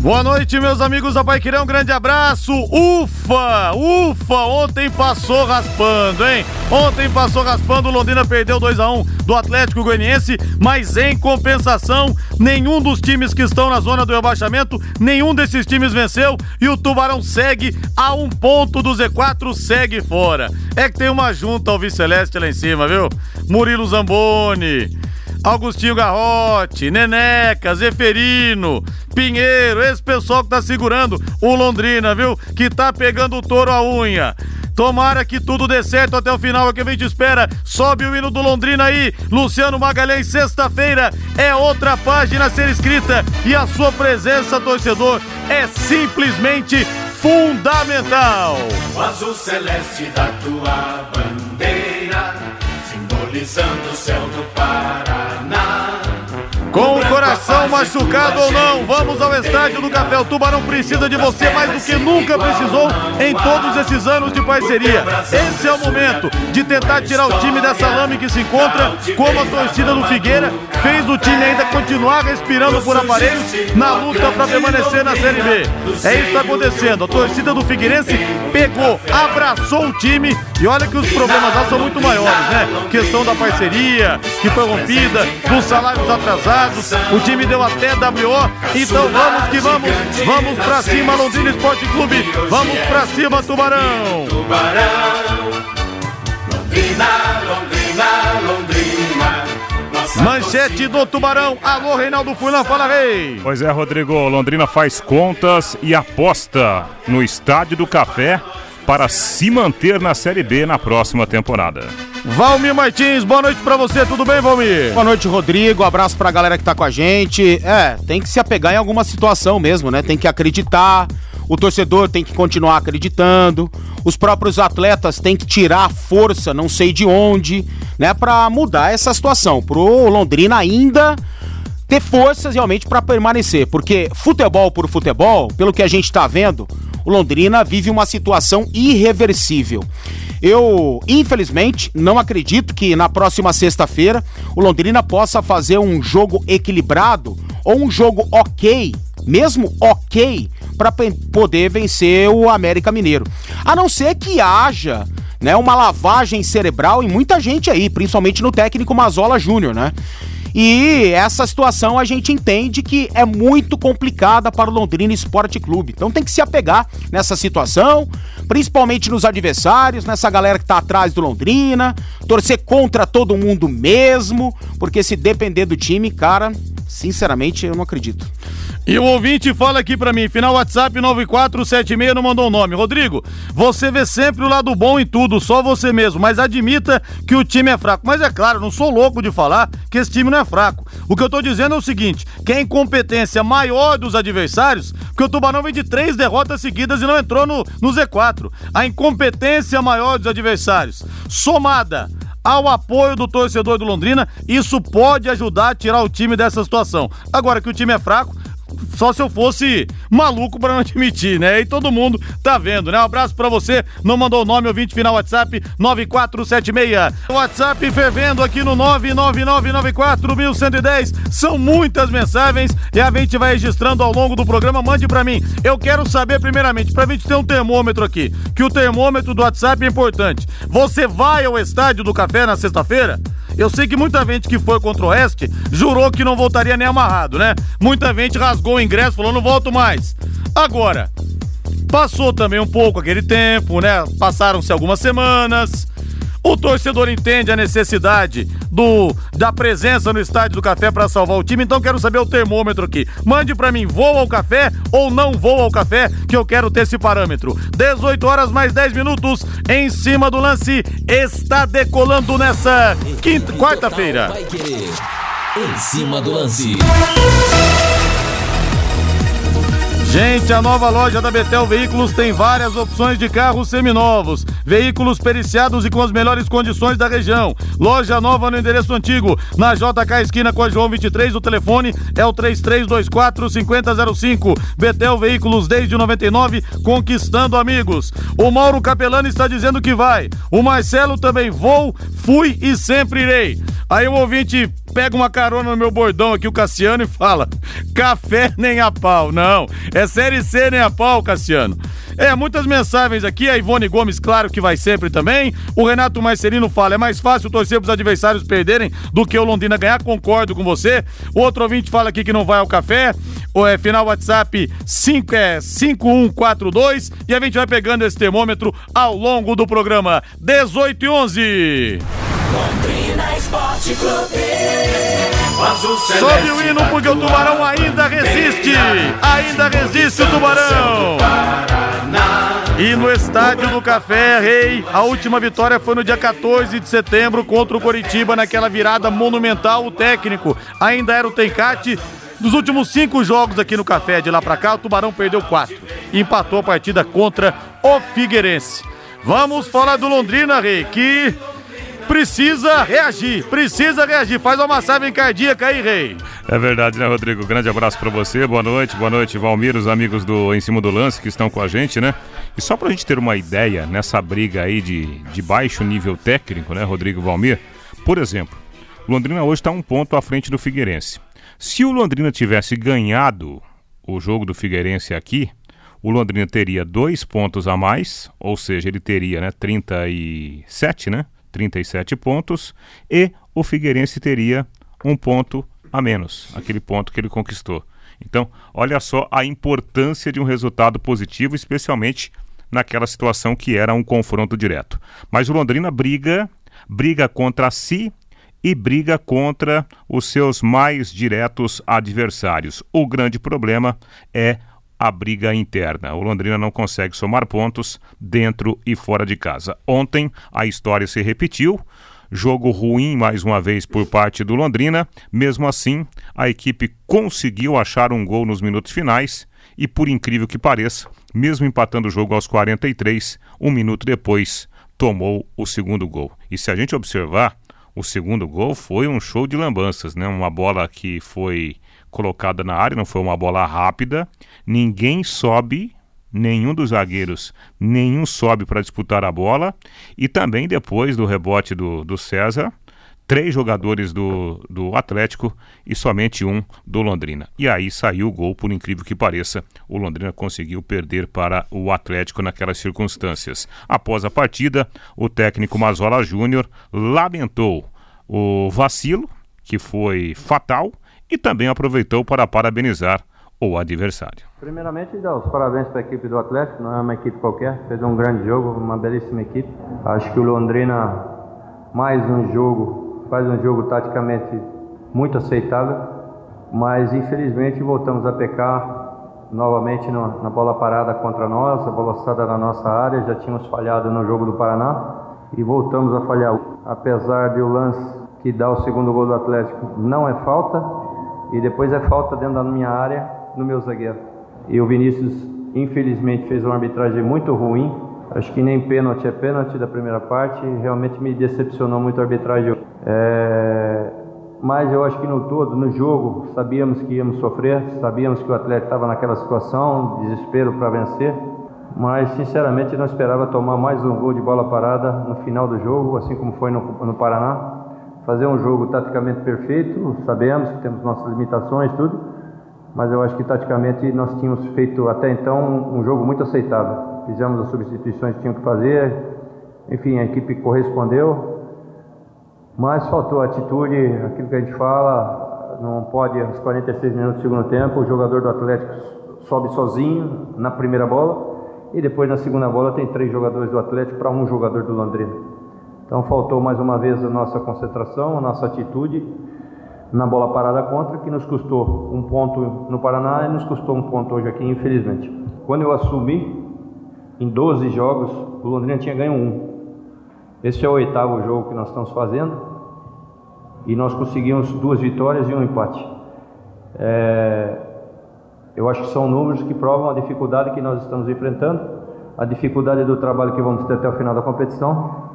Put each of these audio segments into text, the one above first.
Boa noite, meus amigos da Paiquerê, um grande abraço. Ufa, ufa, ontem passou raspando, hein? Ontem passou raspando, Londrina perdeu 2 a 1 do Atlético Goianiense, mas em compensação, nenhum dos times que estão na zona do rebaixamento, nenhum desses times venceu e o Tubarão segue a um ponto do Z4, segue fora. É que tem uma junta ao Celeste lá em cima, viu? Murilo Zamboni, Augustinho Garrote, Neneca, Zeferino, Pinheiro, esse pessoal que tá segurando o Londrina, viu? Que tá pegando o touro à unha. Tomara que tudo dê certo até o final, é que a gente espera. Sobe o hino do Londrina aí. Luciano Magalhães, sexta-feira é outra página a ser escrita e a sua presença, torcedor, é simplesmente fundamental. O azul celeste da tua bandeira, simbolizando o céu do Paraná. Com o coração machucado ou não, vamos ao estádio do Café. O Tubarão precisa de você mais do que nunca precisou em todos esses anos de parceria. Esse é o momento de tentar tirar o time dessa lame que se encontra, como a torcida do Figueira fez o time ainda continuar respirando por aparelhos na luta para permanecer na Série B. É isso que está acontecendo. A torcida do Figueirense pegou, abraçou o time e olha que os problemas lá são muito maiores, né? Questão da parceria que foi rompida, dos salários atrasados o time deu até WO. Então vamos que vamos. Vamos pra cima, Londrina Esporte Clube. Vamos pra cima, Tubarão. Tubarão, Londrina, Londrina, Londrina. Manchete do Tubarão. Alô, Reinaldo Fulan, fala rei. Pois é, Rodrigo. Londrina faz contas e aposta no Estádio do Café para se manter na Série B na próxima temporada. Valmir Martins, boa noite para você, tudo bem, Valmir? Boa noite, Rodrigo. Abraço pra galera que tá com a gente. É, tem que se apegar em alguma situação mesmo, né? Tem que acreditar. O torcedor tem que continuar acreditando. Os próprios atletas têm que tirar força, não sei de onde, né, para mudar essa situação. Pro Londrina ainda ter forças realmente para permanecer, porque futebol por futebol, pelo que a gente tá vendo, o Londrina vive uma situação irreversível. Eu, infelizmente, não acredito que na próxima sexta-feira o Londrina possa fazer um jogo equilibrado ou um jogo ok, mesmo ok, para poder vencer o América Mineiro. A não ser que haja né, uma lavagem cerebral em muita gente aí, principalmente no técnico Mazola Júnior, né? E essa situação a gente entende que é muito complicada para o Londrina Esporte Clube. Então tem que se apegar nessa situação, principalmente nos adversários, nessa galera que tá atrás do Londrina, torcer contra todo mundo mesmo, porque se depender do time, cara, sinceramente eu não acredito. E o ouvinte fala aqui para mim, final WhatsApp 9476 não mandou o nome. Rodrigo, você vê sempre o lado bom em tudo, só você mesmo, mas admita que o time é fraco. Mas é claro, não sou louco de falar que esse time não é fraco. O que eu tô dizendo é o seguinte, que a incompetência maior dos adversários, porque o Tubarão vem de três derrotas seguidas e não entrou no, no Z4. A incompetência maior dos adversários, somada ao apoio do torcedor do Londrina, isso pode ajudar a tirar o time dessa situação. Agora que o time é fraco, só se eu fosse maluco para não admitir, né? E todo mundo tá vendo, né? Um abraço para você. Não mandou o nome, ouvinte final WhatsApp 9476. WhatsApp fervendo aqui no 999941110. São muitas mensagens e a gente vai registrando ao longo do programa. Mande para mim. Eu quero saber primeiramente, pra gente ter um termômetro aqui, que o termômetro do WhatsApp é importante. Você vai ao estádio do café na sexta-feira? Eu sei que muita gente que foi contra o Oeste jurou que não voltaria nem amarrado, né? Muita gente rasgou o ingresso, falou não volto mais. Agora, passou também um pouco aquele tempo, né? Passaram-se algumas semanas. O torcedor entende a necessidade do da presença no estádio do café para salvar o time, então quero saber o termômetro aqui. Mande para mim, vou ao café ou não vou ao café, que eu quero ter esse parâmetro. 18 horas mais 10 minutos em cima do lance está decolando nessa quinta, quarta-feira. Em cima do lance. Gente, a nova loja da Betel Veículos tem várias opções de carros seminovos, veículos periciados e com as melhores condições da região. Loja nova no endereço antigo, na JK esquina com a João 23, o telefone é o 3324 5005. Betel Veículos desde 99, conquistando amigos. O Mauro Capelani está dizendo que vai. O Marcelo também vou, fui e sempre irei. Aí o ouvinte pega uma carona no meu bordão aqui, o Cassiano, e fala: café nem a pau. Não, é série C nem a pau, Cassiano. É, muitas mensagens aqui, a Ivone Gomes, claro que vai sempre também. O Renato Marcelino fala: é mais fácil torcer pros adversários perderem do que o Londrina ganhar, concordo com você. Outro ouvinte fala aqui que não vai ao café. O é, final WhatsApp 5 é 5142 e a gente vai pegando esse termômetro ao longo do programa 18 e 11. Londrina Esporte Clube. Sobe o hino da porque o tubarão ainda resiste. bandeira, Ainda resiste o tubarão. E no estádio do Café, Rei, a última vitória foi no dia 14 de setembro contra o Coritiba, naquela virada monumental. O técnico ainda era o Tencate. Dos últimos cinco jogos aqui no Café, de lá pra cá, o Tubarão perdeu quatro. E empatou a partida contra o Figueirense. Vamos falar do Londrina, Rei, que precisa reagir, precisa reagir. Faz uma massagem cardíaca aí, Rei. É verdade, né, Rodrigo? Grande abraço pra você, boa noite, boa noite, Valmir, os amigos do Em Cima do Lance que estão com a gente, né? E só pra gente ter uma ideia nessa briga aí de, de baixo nível técnico, né, Rodrigo Valmir? Por exemplo, Londrina hoje está um ponto à frente do Figueirense. Se o Londrina tivesse ganhado o jogo do Figueirense aqui, o Londrina teria dois pontos a mais, ou seja, ele teria né, 37, né? 37 pontos, e o Figueirense teria um ponto a menos, aquele ponto que ele conquistou. Então, olha só a importância de um resultado positivo, especialmente naquela situação que era um confronto direto. Mas o Londrina briga, briga contra si e briga contra os seus mais diretos adversários. O grande problema é a briga interna. O Londrina não consegue somar pontos dentro e fora de casa. Ontem a história se repetiu. Jogo ruim mais uma vez por parte do Londrina. Mesmo assim, a equipe conseguiu achar um gol nos minutos finais e, por incrível que pareça, mesmo empatando o jogo aos 43, um minuto depois tomou o segundo gol. E se a gente observar, o segundo gol foi um show de lambanças, né? Uma bola que foi colocada na área, não foi uma bola rápida. Ninguém sobe, nenhum dos zagueiros, nenhum sobe para disputar a bola. E também depois do rebote do, do César, três jogadores do, do Atlético e somente um do Londrina. E aí saiu o gol, por incrível que pareça. O Londrina conseguiu perder para o Atlético naquelas circunstâncias. Após a partida, o técnico Mazola Júnior lamentou o vacilo, que foi fatal, e também aproveitou para parabenizar o adversário. Primeiramente, dar os parabéns para a equipe do Atlético, não é uma equipe qualquer, fez um grande jogo, uma belíssima equipe. Acho que o Londrina, mais um jogo, faz um jogo taticamente muito aceitável, mas infelizmente voltamos a pecar novamente no- na bola parada contra nós, a bola alçada na nossa área, já tínhamos falhado no jogo do Paraná e voltamos a falhar. Apesar de o lance que dá o segundo gol do Atlético não é falta, e depois é falta dentro da minha área, no meu zagueiro. E o Vinícius, infelizmente, fez uma arbitragem muito ruim. Acho que nem pênalti é pênalti da primeira parte. Realmente me decepcionou muito a arbitragem. É, Mas eu acho que no todo, no jogo, sabíamos que íamos sofrer, sabíamos que o atleta estava naquela situação, desespero para vencer. Mas, sinceramente, não esperava tomar mais um gol de bola parada no final do jogo, assim como foi no, no Paraná fazer um jogo taticamente perfeito, sabemos que temos nossas limitações, tudo, mas eu acho que taticamente nós tínhamos feito até então um jogo muito aceitável. Fizemos as substituições que tínhamos que fazer, enfim, a equipe correspondeu, mas faltou atitude, aquilo que a gente fala, não pode, aos 46 minutos do segundo tempo, o jogador do Atlético sobe sozinho na primeira bola, e depois na segunda bola tem três jogadores do Atlético para um jogador do Londrina. Então faltou mais uma vez a nossa concentração, a nossa atitude na bola parada contra, que nos custou um ponto no Paraná e nos custou um ponto hoje aqui, infelizmente. Quando eu assumi, em 12 jogos, o Londrina tinha ganho um. Esse é o oitavo jogo que nós estamos fazendo e nós conseguimos duas vitórias e um empate. É, Eu acho que são números que provam a dificuldade que nós estamos enfrentando, a dificuldade do trabalho que vamos ter até o final da competição,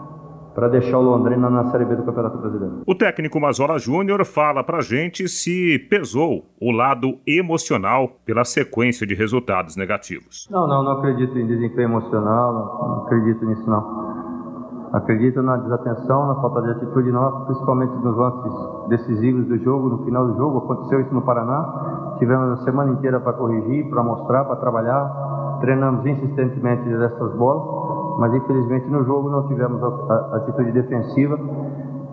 para deixar o Londrina na Série B do Campeonato Brasileiro. O técnico Mazola Júnior fala pra gente se pesou o lado emocional pela sequência de resultados negativos. Não, não, não acredito em desempenho emocional, não, não acredito nisso não. Acredito na desatenção, na falta de atitude nossa, principalmente nos lances decisivos do jogo, no final do jogo. Aconteceu isso no Paraná. Tivemos a semana inteira para corrigir, para mostrar, para trabalhar. Treinamos insistentemente dessas bolas, mas infelizmente no jogo não tivemos a, a atitude defensiva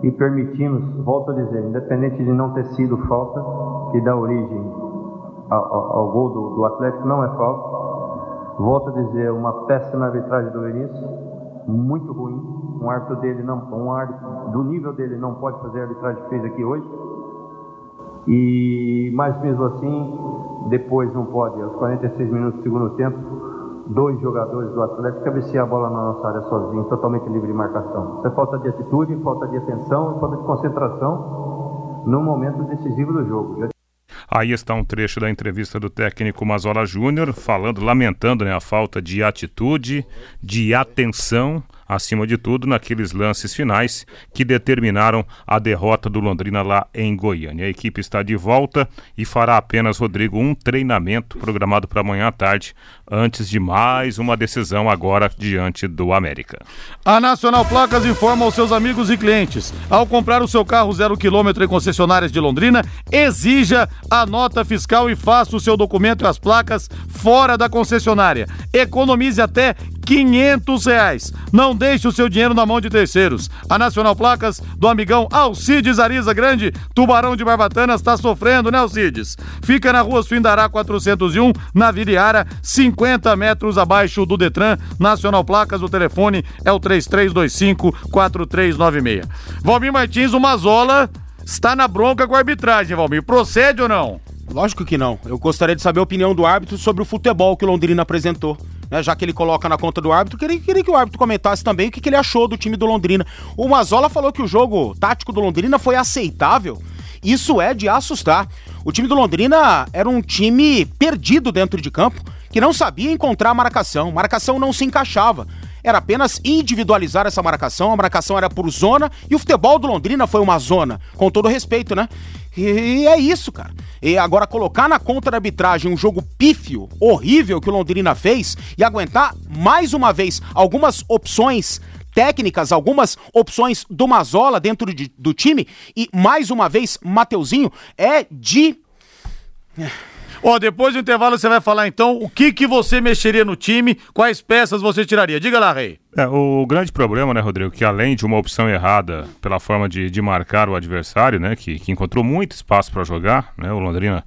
e permitimos, volto a dizer, independente de não ter sido falta, que dá origem ao, ao, ao gol do, do Atlético, não é falta. Volto a dizer, uma péssima arbitragem do Vinícius muito ruim. Um árbitro dele não, um árbitro do nível dele não pode fazer a arbitragem que fez aqui hoje. E mas mesmo assim, depois não pode. Aos 46 minutos do segundo tempo, dois jogadores do Atlético cabecear a bola na nossa área sozinho, totalmente livre de marcação. Isso é falta de atitude, falta de atenção, falta de concentração no momento decisivo do jogo. Aí está um trecho da entrevista do técnico Mazola Júnior, falando, lamentando né, a falta de atitude, de atenção acima de tudo naqueles lances finais que determinaram a derrota do Londrina lá em Goiânia. A equipe está de volta e fará apenas, Rodrigo, um treinamento programado para amanhã à tarde, antes de mais uma decisão agora diante do América. A Nacional Placas informa aos seus amigos e clientes: ao comprar o seu carro zero quilômetro em concessionárias de Londrina, exija a nota fiscal e faça o seu documento e as placas fora da concessionária. Economize até 500 reais. Não deixe o seu dinheiro na mão de terceiros. A Nacional Placas do amigão Alcides Ariza Grande, Tubarão de Barbatanas, está sofrendo, né, Alcides? Fica na rua Suindará 401, na Viriara, 50 metros abaixo do Detran. Nacional Placas, o telefone é o 3325-4396. Valmir Martins, o Mazola, está na bronca com a arbitragem, Valmir. Procede ou não? Lógico que não. Eu gostaria de saber a opinião do árbitro sobre o futebol que o Londrina apresentou. Né, já que ele coloca na conta do árbitro, queria, queria que o árbitro comentasse também o que, que ele achou do time do Londrina. O Mazola falou que o jogo tático do Londrina foi aceitável. Isso é de assustar. O time do Londrina era um time perdido dentro de campo, que não sabia encontrar a marcação. Marcação não se encaixava era apenas individualizar essa marcação, a marcação era por zona e o futebol do Londrina foi uma zona, com todo respeito, né? E é isso, cara. E agora colocar na conta da arbitragem um jogo pífio, horrível que o Londrina fez e aguentar mais uma vez algumas opções técnicas, algumas opções do Mazola dentro de, do time e mais uma vez Mateuzinho é de Ó, depois do intervalo você vai falar então o que que você mexeria no time, quais peças você tiraria. Diga lá, Rei. É, o grande problema, né, Rodrigo, que além de uma opção errada pela forma de, de marcar o adversário, né, que, que encontrou muito espaço para jogar, né, o Londrina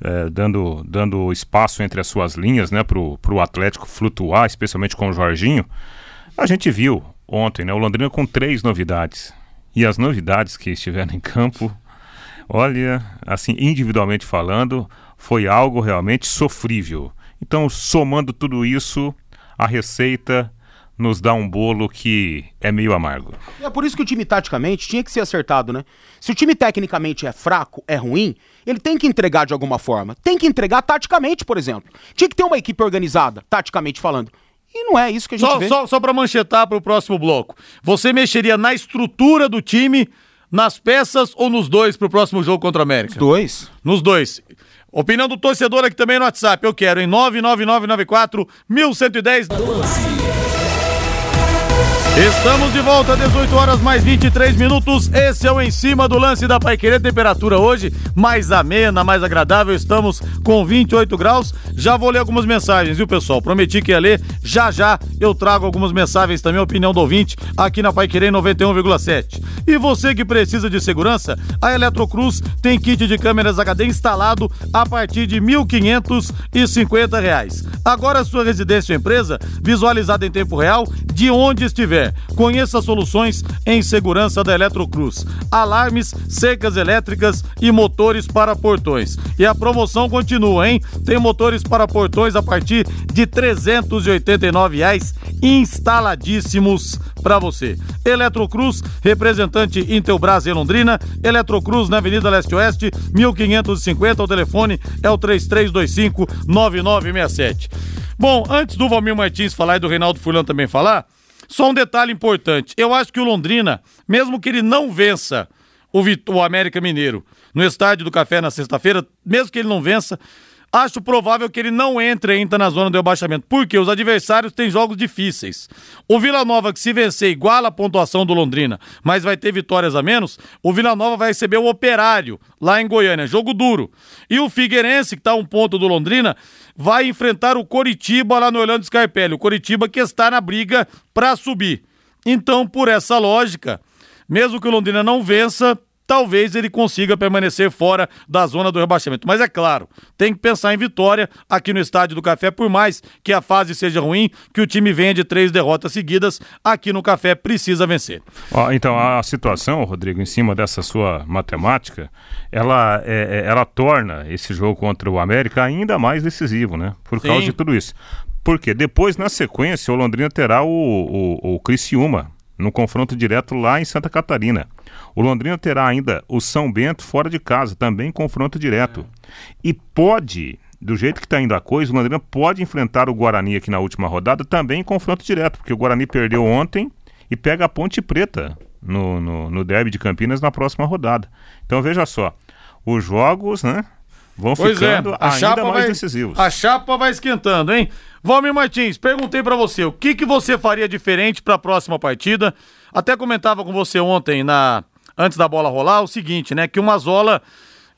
é, dando, dando espaço entre as suas linhas, né, pro, pro Atlético flutuar, especialmente com o Jorginho, a gente viu ontem, né, o Londrina com três novidades. E as novidades que estiveram em campo, olha, assim, individualmente falando, foi algo realmente sofrível. Então, somando tudo isso, a receita nos dá um bolo que é meio amargo. É por isso que o time taticamente tinha que ser acertado, né? Se o time tecnicamente é fraco, é ruim, ele tem que entregar de alguma forma. Tem que entregar taticamente, por exemplo. Tinha que ter uma equipe organizada, taticamente falando. E não é isso que a gente só, vê. Só, só para manchetar para o próximo bloco. Você mexeria na estrutura do time, nas peças ou nos dois para o próximo jogo contra a América? Nos dois. Nos dois. Opinião do torcedor aqui também no WhatsApp. Eu quero em 99994 1110. Estamos de volta, 18 horas mais 23 minutos. Esse é o Em Cima do Lance da Paiquerê. Temperatura hoje mais amena, mais agradável. Estamos com 28 graus. Já vou ler algumas mensagens, viu, pessoal? Prometi que ia ler. Já já eu trago algumas mensagens também, opinião do ouvinte, aqui na Paiquerê 91,7. E você que precisa de segurança, a Eletrocruz tem kit de câmeras HD instalado a partir de R$ 1.550. Agora sua residência ou empresa visualizada em tempo real de onde estiver. É. Conheça soluções em segurança da Eletrocruz. Alarmes, cercas elétricas e motores para portões. E a promoção continua, hein? Tem motores para portões a partir de 389 reais instaladíssimos para você. Eletrocruz, representante Intelbras em Londrina, Eletrocruz na Avenida Leste-Oeste, 1550, o telefone é o 3325 9967. Bom, antes do Valmir Martins falar e do Reinaldo Fulano também falar, só um detalhe importante. Eu acho que o Londrina, mesmo que ele não vença o, América Mineiro no Estádio do Café na sexta-feira, mesmo que ele não vença, acho provável que ele não entre ainda na zona do rebaixamento, porque os adversários têm jogos difíceis. O Vila Nova, que se vencer, iguala a pontuação do Londrina, mas vai ter vitórias a menos, o Vila Nova vai receber o Operário, lá em Goiânia, jogo duro. E o Figueirense, que está um ponto do Londrina, vai enfrentar o Coritiba lá no Orlando Scarpelli, o Coritiba que está na briga para subir. Então, por essa lógica, mesmo que o Londrina não vença, talvez ele consiga permanecer fora da zona do rebaixamento. Mas é claro, tem que pensar em vitória aqui no Estádio do Café, por mais que a fase seja ruim, que o time venha de três derrotas seguidas, aqui no Café precisa vencer. Ó, então, a situação, Rodrigo, em cima dessa sua matemática, ela, é, é ela torna esse jogo contra o América ainda mais decisivo, né? Por causa Sim. de tudo isso. Porque depois, na sequência, o Londrina terá o, o, o Criciúma no confronto direto lá em Santa Catarina. O Londrina terá ainda o São Bento fora de casa, também confronto direto. E pode, do jeito que está indo a coisa, o Londrina pode enfrentar o Guarani aqui na última rodada também em confronto direto, porque o Guarani perdeu ontem e pega a Ponte Preta no, no, no derby de Campinas na próxima rodada. Então veja só, os jogos, né? Vão pois é, ficando é, ainda chapa mais vai, decisivos. A chapa vai esquentando, hein? Valmir Martins, perguntei para você, o que, que você faria diferente para a próxima partida? Até comentava com você ontem, na antes da bola rolar, o seguinte, né? Que o Mazola,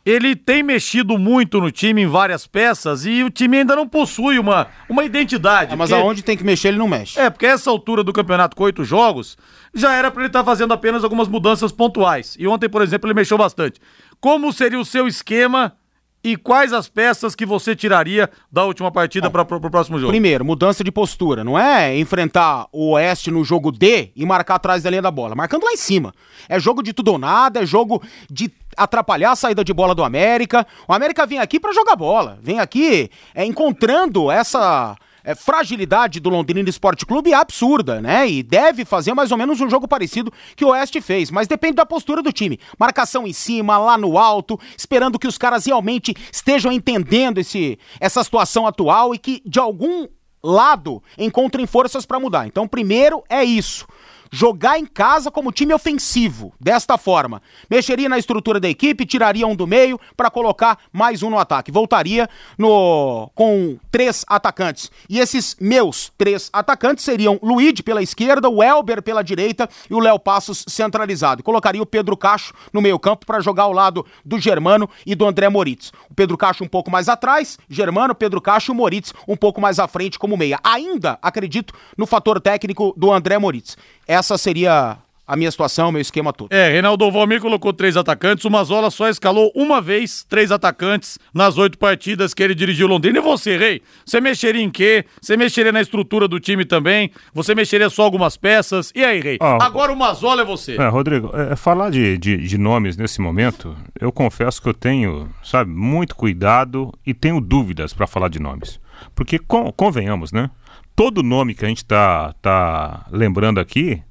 ele tem mexido muito no time em várias peças e o time ainda não possui uma, uma identidade. É, mas porque... aonde tem que mexer, ele não mexe. É, porque essa altura do campeonato com oito jogos, já era para ele estar tá fazendo apenas algumas mudanças pontuais. E ontem, por exemplo, ele mexeu bastante. Como seria o seu esquema e quais as peças que você tiraria da última partida para o próximo jogo? Primeiro, mudança de postura. Não é enfrentar o Oeste no jogo D e marcar atrás da linha da bola. Marcando lá em cima. É jogo de tudo ou nada, é jogo de atrapalhar a saída de bola do América. O América vem aqui para jogar bola. Vem aqui é, encontrando essa é, fragilidade do Londrina Esporte Clube é absurda, né? E deve fazer mais ou menos um jogo parecido que o Oeste fez, mas depende da postura do time. Marcação em cima, lá no alto, esperando que os caras realmente estejam entendendo esse, essa situação atual e que de algum lado encontrem forças para mudar. Então, primeiro é isso jogar em casa como time ofensivo, desta forma. Mexeria na estrutura da equipe, tiraria um do meio para colocar mais um no ataque. Voltaria no com três atacantes. E esses meus três atacantes seriam Luigi pela esquerda, o Elber pela direita e o Léo Passos centralizado. Colocaria o Pedro Cacho no meio-campo para jogar ao lado do Germano e do André Moritz. O Pedro Cacho um pouco mais atrás, Germano, Pedro Cacho e o Moritz um pouco mais à frente como meia. Ainda acredito no fator técnico do André Moritz. Essa seria a minha situação, meu esquema todo. É, Reinaldo Valmir colocou três atacantes, o Mazola só escalou uma vez três atacantes nas oito partidas que ele dirigiu Londrina. E você, Rei? Você mexeria em quê? Você mexeria na estrutura do time também? Você mexeria só algumas peças? E aí, Rei? Ah, Agora o Mazola é você. É, Rodrigo, é, falar de, de, de, nomes nesse momento, eu confesso que eu tenho, sabe, muito cuidado e tenho dúvidas para falar de nomes. Porque, com, convenhamos, né? Todo nome que a gente tá, tá lembrando aqui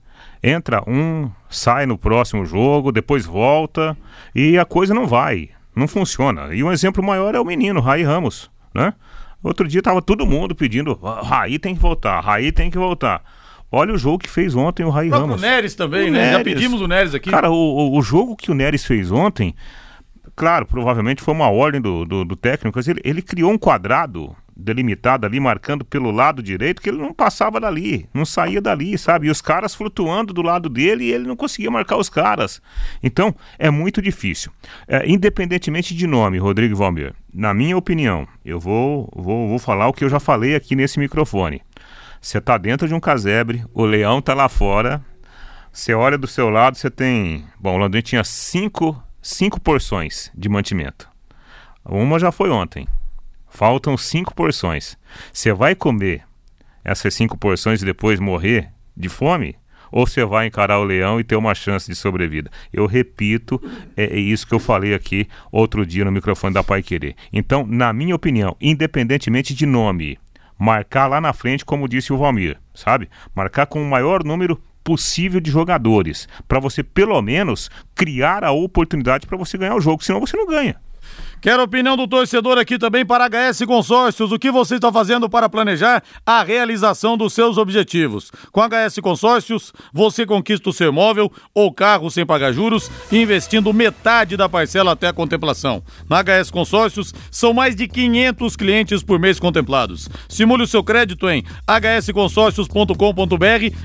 entra um, sai no próximo jogo, depois volta e a coisa não vai, não funciona. E um exemplo maior é o menino, Raí Ramos, né? Outro dia tava todo mundo pedindo, Raí tem que voltar, Raí tem que voltar. Olha o jogo que fez ontem o Raí Ramos. O Neres também, o né? Neres. Já pedimos o Neres aqui. Cara, o, o jogo que o Neres fez ontem, claro, provavelmente foi uma ordem do, do, do técnico, ele, ele criou um quadrado delimitado ali, marcando pelo lado direito, que ele não passava dali, não saía dali, sabe? E os caras flutuando do lado dele e ele não conseguia marcar os caras. Então, é muito difícil. É, independentemente de nome, Rodrigo Valmir, na minha opinião, eu vou, vou, vou falar o que eu já falei aqui nesse microfone. Você tá dentro de um casebre, o leão tá lá fora, você olha do seu lado, você tem. Bom, o Londrina tinha cinco, cinco porções de mantimento. Uma já foi ontem. Faltam cinco porções. Você vai comer essas cinco porções e depois morrer de fome? ou você vai encarar o leão e ter uma chance de sobrevida. Eu repito, é, é isso que eu falei aqui outro dia no microfone da Pai Querer. Então, na minha opinião, independentemente de nome, marcar lá na frente, como disse o Valmir, sabe? Marcar com o maior número possível de jogadores, para você pelo menos criar a oportunidade para você ganhar o jogo, senão você não ganha. Quero a opinião do torcedor aqui também para HS Consórcios. O que você está fazendo para planejar a realização dos seus objetivos? Com HS Consórcios, você conquista o seu imóvel ou carro sem pagar juros, investindo metade da parcela até a contemplação. Na HS Consórcios, são mais de 500 clientes por mês contemplados. Simule o seu crédito em hsconsórcios.com.br.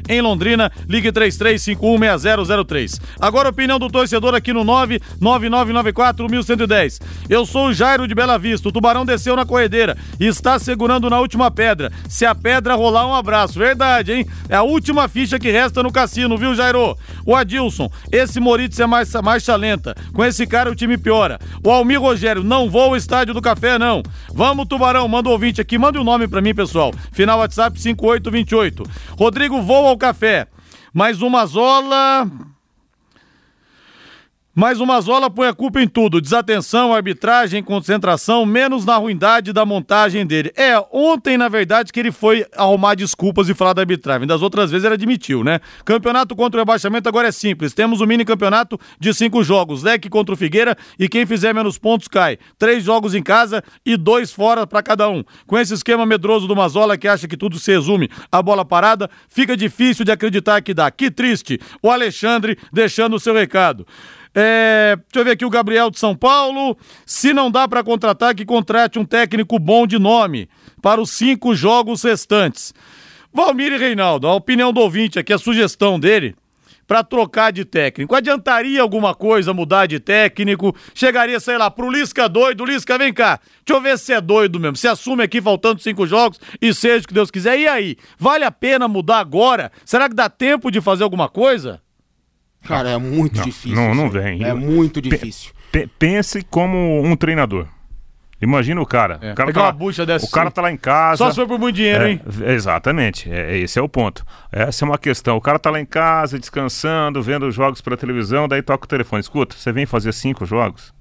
Em Londrina, ligue 33516003. Agora a opinião do torcedor aqui no 99994 1110. Eu sou o Jairo de Bela Vista. O tubarão desceu na corredeira e está segurando na última pedra. Se a pedra rolar, um abraço. Verdade, hein? É a última ficha que resta no cassino, viu, Jairo? O Adilson, esse Moritz é mais, marcha lenta. Com esse cara o time piora. O Almir Rogério, não vou ao estádio do café, não. Vamos, Tubarão, manda o ouvinte aqui. Manda o um nome pra mim, pessoal. Final WhatsApp 5828. Rodrigo, vou ao café. Mais uma zola. Mais uma Zola põe a culpa em tudo: desatenção, arbitragem, concentração, menos na ruindade da montagem dele. É, ontem, na verdade, que ele foi arrumar desculpas e falar da arbitragem. Das outras vezes ele admitiu, né? Campeonato contra o rebaixamento agora é simples. Temos o um mini campeonato de cinco jogos: Leque contra o Figueira e quem fizer menos pontos cai. Três jogos em casa e dois fora para cada um. Com esse esquema medroso do Mazola que acha que tudo se resume a bola parada, fica difícil de acreditar que dá. Que triste. O Alexandre deixando o seu recado. É, deixa eu ver aqui o Gabriel de São Paulo. Se não dá para contratar, que contrate um técnico bom de nome para os cinco jogos restantes. Valmir e Reinaldo, a opinião do ouvinte aqui, a sugestão dele para trocar de técnico. Adiantaria alguma coisa mudar de técnico? Chegaria, sei lá, pro Lisca doido. Lisca, vem cá. Deixa eu ver se é doido mesmo. Se assume aqui faltando cinco jogos e seja o que Deus quiser. E aí? Vale a pena mudar agora? Será que dá tempo de fazer alguma coisa? Cara, é muito não, difícil. Não, não vem. É muito difícil. P pense como um treinador. Imagina o cara. É. O, cara Pegar tá, uma bucha dessa o cara tá lá em casa. Só se for por muito dinheiro, é, hein? Exatamente. É, esse é o ponto. Essa é uma questão. O cara tá lá em casa, descansando, vendo os jogos pela televisão, daí toca o telefone. Escuta, você vem fazer cinco jogos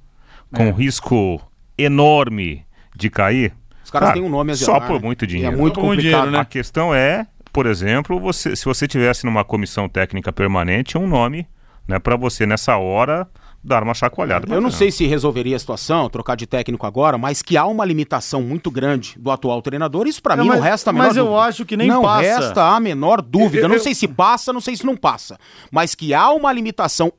com É. risco enorme de cair. Os caras Cara, têm um nome a Só zelar, por né? muito E dinheiro. É muito Só por muito complicado. dinheiro, né? A questão é, por exemplo, você, se você tivesse numa comissão técnica permanente, um nome, né, para você nessa hora dar uma chacoalhada. Eu não sei se resolveria a situação, trocar de técnico agora, mas que há uma limitação muito grande do atual treinador, isso pra É, mim mas- não resta a menor mas eu dúvida. acho que nem não passa. resta a menor dúvida. Eu- não eu- sei se passa, não sei se não passa. Mas que há uma limitação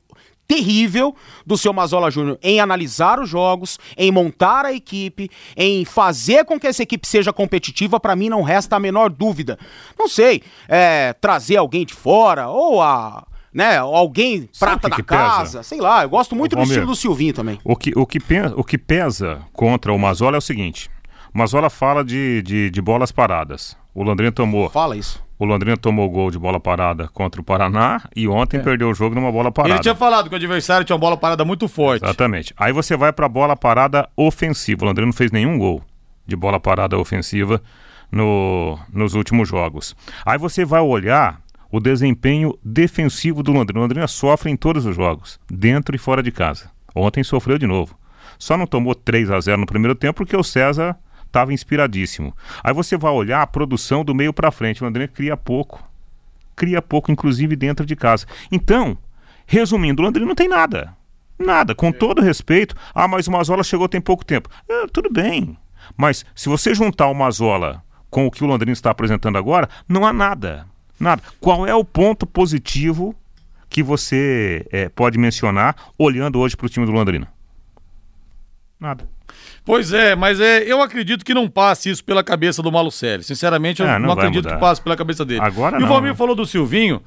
terrível do seu Mazola Júnior em analisar os jogos, em montar a equipe, em fazer com que essa equipe seja competitiva, pra mim não resta a menor dúvida. Não sei, é, trazer alguém de fora ou a, né, alguém Sabe prata que da que pesa? casa, sei lá, eu gosto muito Ô, do estilo do Silvinho também. O que, o, que pen- o que pesa contra o Mazola é o seguinte: o Mazola fala de, de, de bolas paradas. O Londrina tomou. Fala isso. O Londrina tomou gol de bola parada contra o Paraná e ontem perdeu o jogo numa bola parada. Ele tinha falado que o adversário tinha uma bola parada muito forte. Exatamente. Aí você vai pra bola parada ofensiva. O Londrina não fez nenhum gol de bola parada ofensiva no, nos últimos jogos. Aí você vai olhar o desempenho defensivo do Londrina. O Londrina sofre em todos os jogos, dentro e fora de casa. Ontem sofreu de novo. Só não tomou 3 a 0 no primeiro tempo porque o César estava inspiradíssimo. Aí você vai olhar a produção do meio para frente. O Londrina cria pouco. Cria pouco, inclusive dentro de casa. Então, resumindo, o Londrina não tem nada. Nada, com todo respeito. Ah, mas o Mazola chegou tem pouco tempo. É, tudo bem. Mas se você juntar o Mazola com o que o Londrina está apresentando agora, não há nada. Nada. Qual é o ponto positivo que você é, pode mencionar olhando hoje para o time do Londrina? Nada. Pois é, mas é, eu acredito que não passe isso pela cabeça do Malucelli. Sinceramente, eu É, não não, acredito mudar. que passe pela cabeça dele. Agora e não, o Valmir né? falou do Silvinho.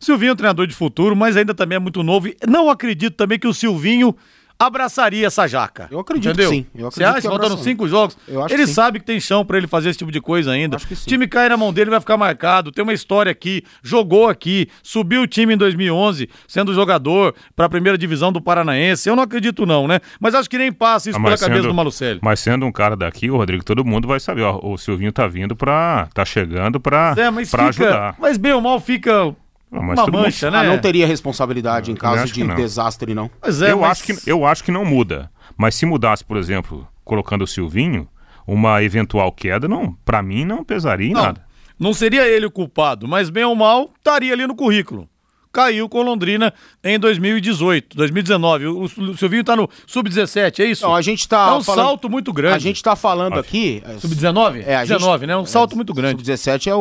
Silvinho é um treinador de futuro, mas ainda também é muito novo. Não acredito também que o Silvinho abraçaria essa jaca. Eu acredito Entendeu? sim. Eu Você acredito acha? que Faltando cinco jogos. Eu acho ele que sabe que tem chão pra ele fazer esse tipo de coisa ainda. Acho que sim. O time cai na mão dele, vai ficar marcado. Tem uma história aqui. Jogou aqui. Subiu o time em 2011, sendo jogador pra primeira divisão do Paranaense. Eu não acredito, não, né? Mas acho que nem passa isso Ah, pela mas cabeça sendo- do Malucelli. Mas sendo um cara daqui, o Rodrigo, todo mundo vai saber. Ó, o Silvinho tá vindo pra. tá chegando pra, É, mas pra fica, ajudar. Mas bem ou mal fica Uma mundo mancha, né? Ah, não teria responsabilidade em caso de não. desastre, não. Pois é, eu, mas- acho que, eu acho que não muda. Mas se mudasse, por exemplo, colocando o Silvinho, uma eventual queda, não, para mim não pesaria em Não, nada. não seria ele o culpado, mas bem ou mal, estaria ali no currículo. Caiu com Londrina em 2018, 2019. O, o Silvinho tá no sub-17, é isso? Não, a gente tá É um falando- salto muito grande. A gente tá falando aqui. Sub-19? É, a gente- 19, né? Um salto muito grande. Sub-17 é o,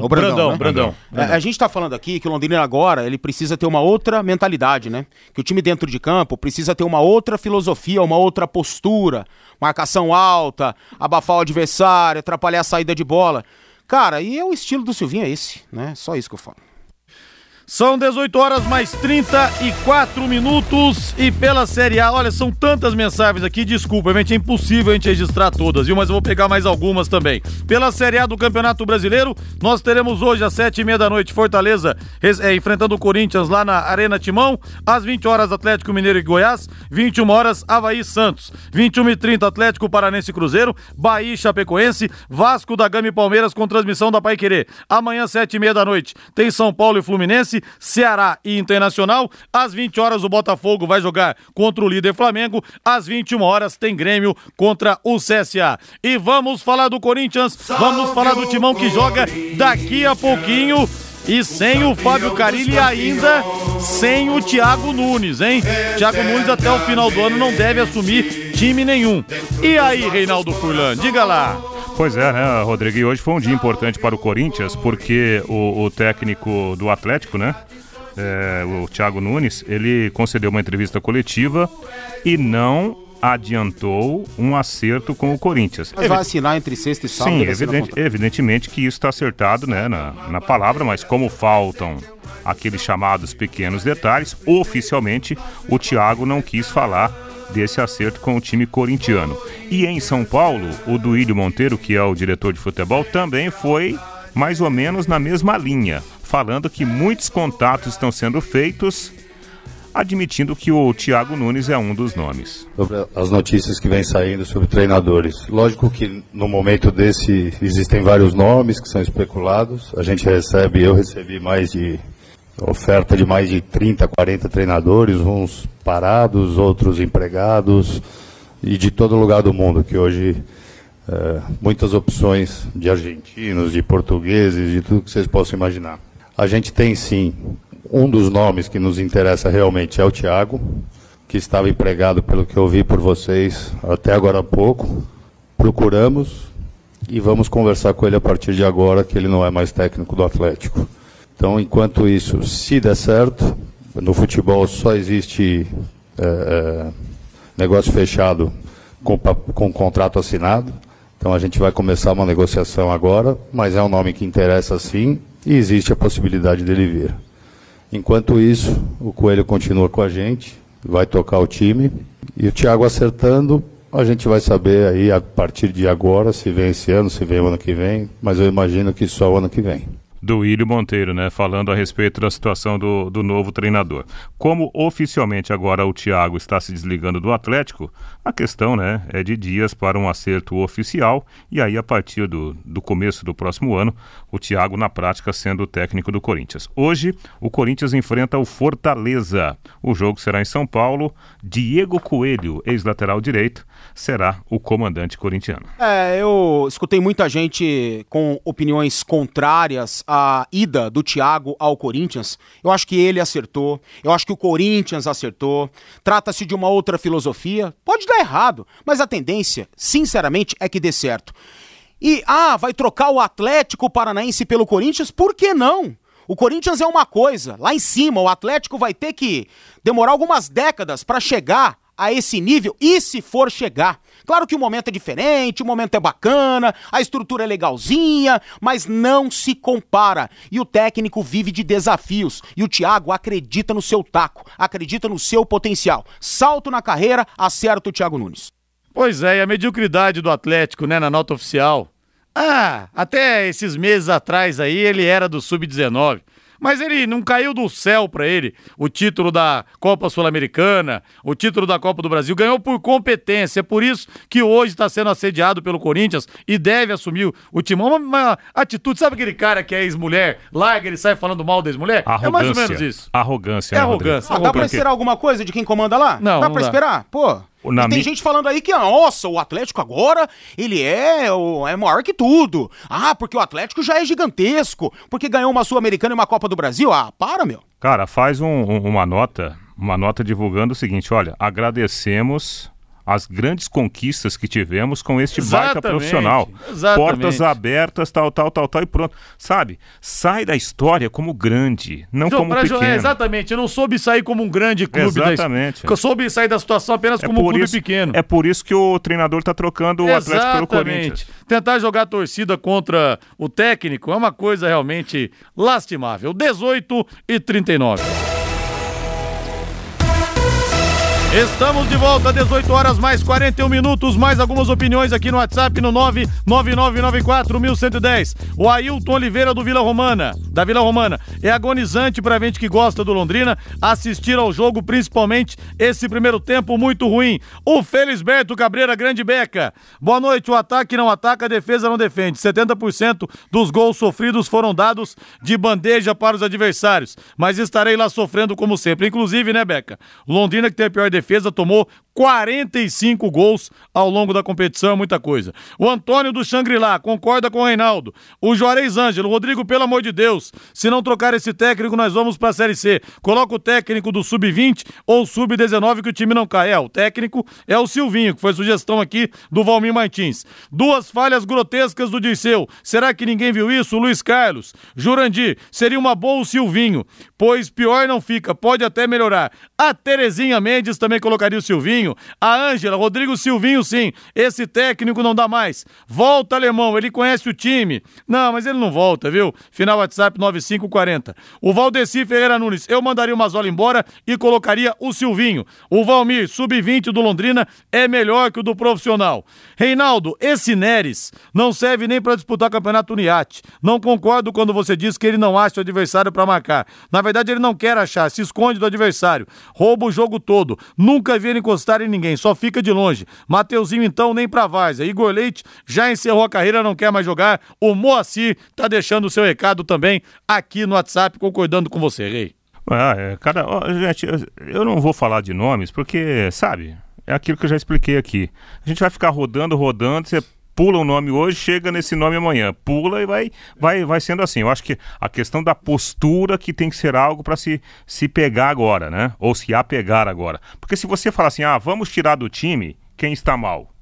O Brandão. Brandão, né? Brandão. É, a gente tá falando aqui que o Londrina agora ele precisa ter uma outra mentalidade, né? Que o time dentro de campo precisa ter uma outra filosofia, uma outra postura, marcação alta, abafar o adversário, atrapalhar a saída de bola. Cara, e é o estilo do Silvinho é esse, né? Só isso que eu falo. São 18 horas mais 34 minutos e pela Série A, olha, são tantas mensagens aqui, desculpa, gente, é impossível a gente registrar todas, viu? Mas eu vou pegar mais algumas também. Pela Série A do Campeonato Brasileiro, nós teremos hoje às sete e meia da noite Fortaleza é, enfrentando o Corinthians lá na Arena Timão, às 20 horas Atlético Mineiro e Goiás, 21 horas Havaí Santos, 21 e 30 Atlético Paranense Cruzeiro, Bahia e Chapecoense, Vasco da Gama e Palmeiras com transmissão da Pai Querer. Amanhã, sete e meia da noite, tem São Paulo e Fluminense, Ceará e Internacional. Às 20 horas, o Botafogo vai jogar contra o líder Flamengo. Às 21 horas, tem Grêmio contra o CSA. E vamos falar do Corinthians, vamos falar do timão que joga daqui a pouquinho. E sem o Fábio Carilli ainda sem o Thiago Nunes, hein? Thiago Nunes até o final do ano não deve assumir time nenhum. E aí, Reinaldo Furlan, diga lá. Pois é, né, Rodrigo? E hoje foi um dia importante para o Corinthians, porque o, o técnico do Atlético, né? é, o Thiago Nunes, ele concedeu uma entrevista coletiva e não adiantou um acerto com o Corinthians. Mas vai assinar entre sexta e sábado. Sim, evidente- evidentemente que isso está acertado né, na, na palavra, mas como faltam aqueles chamados pequenos detalhes, oficialmente o Thiago não quis falar desse acerto com o time corintiano. E em São Paulo, o Duílio Monteiro, que é o diretor de futebol, também foi mais ou menos na mesma linha, falando que muitos contatos estão sendo feitos, admitindo que o Thiago Nunes é um dos nomes. sobre as notícias que vêm saindo sobre treinadores. Lógico que no momento desse existem vários nomes que são especulados. A gente recebe, eu recebi mais de oferta de mais de 30, 40 treinadores, uns parados, outros empregados e de todo lugar do mundo, que hoje eh, muitas opções de argentinos, de portugueses, de tudo que vocês possam imaginar. A gente tem sim um dos nomes que nos interessa realmente é o Thiago, que estava empregado, pelo que eu vi por vocês até agora há pouco. Procuramos e vamos conversar com ele a partir de agora, que ele não é mais técnico do Atlético. Então, enquanto isso, se der certo, no futebol só existe eh, negócio fechado com, com contrato assinado. Então, a gente vai começar uma negociação agora, mas é um nome que interessa sim e existe a possibilidade dele vir. Enquanto isso, o Coelho continua com a gente, vai tocar o time. E o Thiago acertando, a gente vai saber aí a partir de agora se vem esse ano, se vem o ano que vem, mas eu imagino que só o ano que vem. Do William Monteiro, né? Falando a respeito da situação do, do novo treinador. Como oficialmente agora o Thiago está se desligando do Atlético, a questão, né, é de dias para um acerto oficial e aí a partir do, do começo do próximo ano, o Thiago na prática sendo o técnico do Corinthians. Hoje, o Corinthians enfrenta o Fortaleza. O jogo será em São Paulo. Diego Coelho, ex-lateral direito, será o comandante corintiano. É, eu escutei muita gente com opiniões contrárias à ida do Thiago ao Corinthians. Eu acho que ele acertou, eu acho que o Corinthians acertou. Trata-se de uma outra filosofia. Pode dar errado, mas a tendência, sinceramente, é que dê certo. E, ah, vai trocar o Atlético Paranaense pelo Corinthians? Por que não? O Corinthians é uma coisa, lá em cima, o Atlético vai ter que demorar algumas décadas para chegar a esse nível, e se for chegar. Claro que o momento é diferente, o momento é bacana, a estrutura é legalzinha, mas não se compara. E o técnico vive de desafios. E o Thiago acredita no seu taco, acredita no seu potencial. Salto na carreira, acerta o Thiago Nunes. Pois é, e a mediocridade do Atlético, né, na nota oficial. Ah, até esses meses atrás aí ele era do Sub-19. Mas ele não caiu do céu pra ele o título da Copa Sul-Americana, o título da Copa do Brasil. Ganhou por competência. É por isso que hoje está sendo assediado pelo Corinthians e deve assumir o timão. Uma, uma atitude, sabe aquele cara que é ex-mulher, larga, ele sai falando mal da ex-mulher? É mais ou menos isso. Arrogância. É né, Rodrigo? arrogância. Ah, dá pra esperar alguma coisa de quem comanda lá? Não, Dá não pra dá. esperar? Pô. Na E tem mi- gente falando aí que, nossa, o Atlético agora, ele é, é maior que tudo. Ah, porque o Atlético já é gigantesco. Porque ganhou uma Sul-Americana e uma Copa do Brasil. Ah, para, meu. Cara, faz um- um- uma nota, uma nota divulgando o seguinte, olha, agradecemos as grandes conquistas que tivemos com este baita Exatamente, profissional. exatamente. Portas abertas, tal, tal, tal, tal e pronto. Sabe? Sai da história como grande, não como pequeno. é, exatamente, eu não soube sair como um grande clube. da Exatamente. Eu soube sair da situação apenas É como um clube isso, pequeno. É por isso que o treinador tá trocando o Atlético pelo Corinthians. Tentar jogar a torcida contra o técnico é uma coisa realmente lastimável. 18 e 39. Estamos de volta, 18 horas mais 41 minutos, mais algumas opiniões aqui no WhatsApp no 999941110. O Ailton Oliveira do Vila Romana, da Vila Romana, é agonizante pra gente que gosta do Londrina assistir ao jogo, principalmente esse primeiro tempo muito ruim. O Felisberto Cabreira Grande Beca. Boa noite, o ataque não ataca, a defesa não defende. 70% dos gols sofridos foram dados de bandeja para os adversários, mas estarei lá sofrendo como sempre. Inclusive, né, Beca? Londrina que tem a pior defesa tomou 45 gols ao longo da competição, é muita coisa. O Antônio do Xangri-Lá concorda com o Reinaldo. O Juarez Ângelo, Rodrigo, pelo amor de Deus, se não trocar esse técnico, nós vamos pra Série C. Coloca o técnico do Sub-20 ou Sub-19 que o time não cai. É, o técnico é o Silvinho, que foi sugestão aqui do Valmir Martins. Duas falhas grotescas do Dirceu. Será que ninguém viu isso? O Luiz Carlos. Jurandir, seria uma boa o Silvinho, pois pior não fica, pode até melhorar. A Terezinha Mendes também colocaria o Silvinho. A Ângela, Rodrigo Silvinho, sim. Esse técnico não dá mais. Volta, alemão, ele conhece o time. Não, mas ele não volta, viu? Final WhatsApp 9540. O Valdeci Ferreira Nunes, eu mandaria o Mazola embora e colocaria o Silvinho. O Valmir, sub-20 do Londrina, é melhor que o do profissional. Reinaldo, esse Neres não serve nem para disputar campeonato Uniate. Não concordo quando você diz que ele não acha o adversário para marcar. Na verdade, ele não quer achar, se esconde do adversário. Rouba o jogo todo. Nunca vi ele encostar em ninguém, só fica de longe. Mateuzinho, então, nem pra Várzea. Igor Leite já encerrou a carreira, não quer mais jogar. O Moacir tá deixando o seu recado também aqui no WhatsApp, concordando com você, Rei. Ah, é, cara, ó, gente, eu não vou falar de nomes porque, sabe, é aquilo que eu já expliquei aqui. A gente vai ficar rodando, rodando, você pula um nome hoje, chega nesse nome amanhã, pula e vai, vai, vai sendo assim. Eu acho que a questão da postura que tem que ser algo para se, se pegar agora, né? Ou se apegar agora. Porque se você falar assim, ah, vamos tirar do time quem está mal,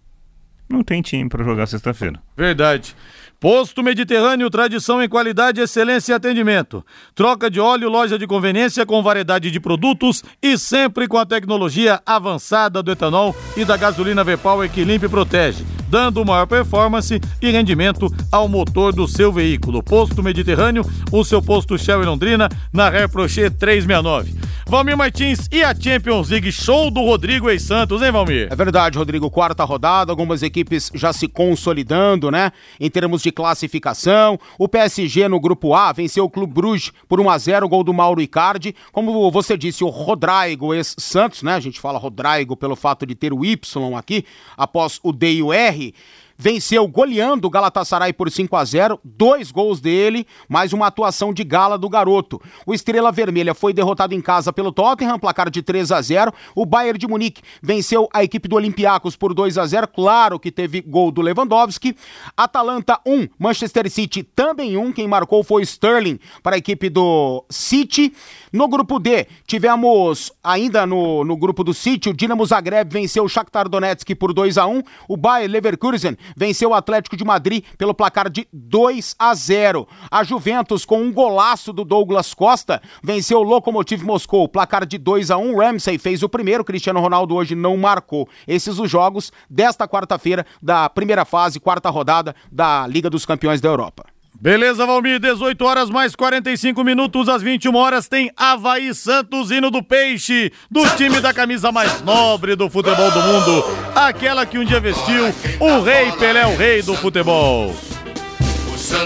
não tem time para jogar sexta-feira. Verdade. Posto Mediterrâneo, tradição em qualidade, excelência e atendimento. Troca de óleo, loja de conveniência com variedade de produtos e sempre com a tecnologia avançada do etanol e da gasolina V-Power que limpa e protege, dando maior performance e rendimento ao motor do seu veículo. Posto Mediterrâneo, o seu posto Shell em Londrina, na Ré Prochet 369. Valmir Martins e a Champions League, show do Rodrigo ex Santos, hein, Valmir? É verdade, Rodrigo. Quarta rodada, algumas equipes já se consolidando, né? Em termos de classificação. O PSG no grupo A venceu o Clube Bruges por 1 a 0 gol do Mauro Icardi. Como você disse, o Rodrigo ex-Santos, né? A gente fala Rodrigo pelo fato de ter o Y aqui, após o D e o R. ひ Venceu goleando o Galatasaray por 5 a 0 dois gols dele, mais uma atuação de gala do garoto. O Estrela Vermelha foi derrotado em casa pelo Tottenham, placar de 3 a 0 O Bayern de Munique venceu a equipe do Olympiacos por 2 a 0 claro que teve gol do Lewandowski. Atalanta 1, Manchester City também 1, quem marcou foi Sterling para a equipe do City. No grupo D, tivemos ainda no, no grupo do City, o Dinamo Zagreb venceu o Shakhtar Donetsk por 2 a 1 o Bayer Leverkusen venceu o Atlético de Madrid pelo placar de 2 a 0 A Juventus, com um golaço do Douglas Costa, venceu o Lokomotiv Moscou, placar de 2 a 1 Ramsey fez o primeiro, Cristiano Ronaldo hoje não marcou. Esses os jogos desta quarta-feira da primeira fase, quarta rodada da Liga dos Campeões da Europa. Beleza, Valmir, 18 horas mais 45 minutos, às 21 horas tem Havaí Santos, hino do peixe, do time da camisa mais nobre do futebol do mundo, aquela que um dia vestiu o Rei Pelé, o rei do futebol.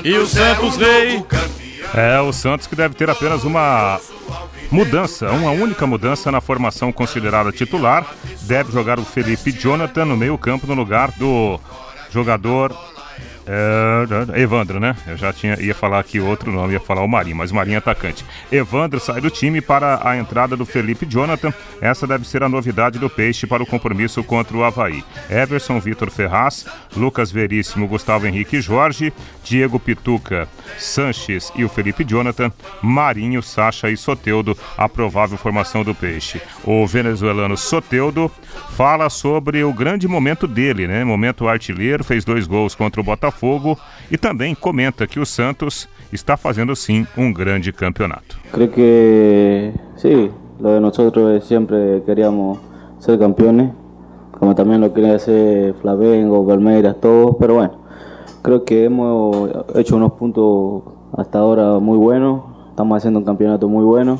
E o Santos Rei É, o Santos que deve ter apenas uma mudança, uma única mudança na formação considerada titular. Deve jogar o Felipe Jonathan no meio-campo no lugar do jogador é, Evandro, né? Eu já tinha, ia falar aqui outro nome, ia falar o Marinho, mas Marinho é atacante. Evandro sai do time para a entrada do Felipe Jonathan. Essa deve ser a novidade do Peixe para o compromisso contra o Havaí. Everson, Vitor Ferraz, Lucas Veríssimo, Gustavo Henrique Jorge, Diego Pituca, Sanches e o Felipe Jonathan, Marinho, Sacha e Soteudo, a provável formação do Peixe. O venezuelano Soteudo fala sobre o grande momento dele, né? Momento artilheiro, fez dois gols contra o Botafogo Botafogo e também comenta que o Santos está fazendo sim um grande campeonato. Creio que sim, lo de nosotros es siempre queríamos ser campeones, como también lo quería hacer Flamengo, Palmeiras, todos, pero bueno, creo que hemos hecho unos puntos hasta ahora muy buenos, estamos haciendo un campeonato muy bueno.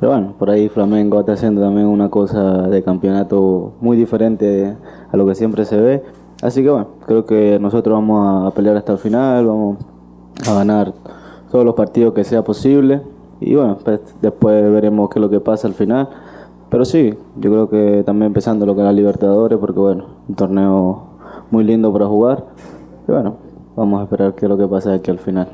Pero bueno, por ahí Flamengo está haciendo también una cosa de campeonato muy diferente a lo que siempre se ve. Así que bueno, creo que nosotros vamos a pelear hasta el final, vamos a ganar todos los partidos que sea posible y bueno, pues, después veremos qué es lo que pasa al final. Pero sí, yo creo que también empezando lo que era Libertadores, porque bueno, un torneo muy lindo para jugar. Y bueno, vamos a esperar qué es lo que pasa aquí al final.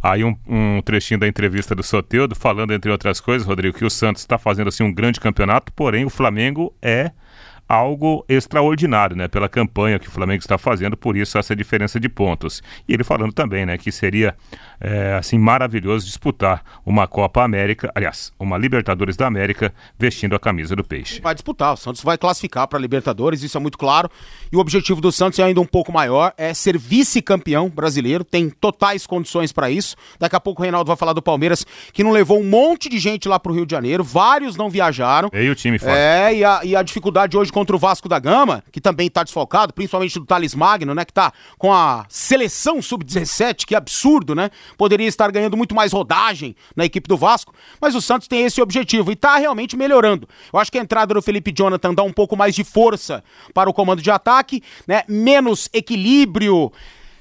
Aí um, um, trechinho da entrevista do Soteudo, falando, entre outras coisas, Rodrigo, que o Santos está fazendo assim um grande campeonato, porém o Flamengo é algo extraordinário, né, pela campanha que o Flamengo está fazendo, por isso essa diferença de pontos. E ele falando também, né, que seria é, assim maravilhoso disputar uma Copa América, aliás, uma Libertadores da América vestindo a camisa do Peixe. Vai disputar, o Santos vai classificar para a Libertadores, isso é muito claro. E o objetivo do Santos é ainda um pouco maior, é ser vice-campeão brasileiro, tem totais condições para isso. Daqui a pouco o Reinaldo vai falar do Palmeiras, que não levou um monte de gente lá para o Rio de Janeiro, vários não viajaram. E o time fora. É, e a, e a dificuldade hoje contra o Vasco da Gama, que também está desfalcado, principalmente do Thales Magno, né, que está com a seleção sub-17, que absurdo, né? Poderia estar ganhando muito mais rodagem na equipe do Vasco, mas o Santos tem esse objetivo e está realmente melhorando. Eu acho que a entrada do Felipe Jonathan dá um pouco mais de força para o comando de ataque, né? Menos equilíbrio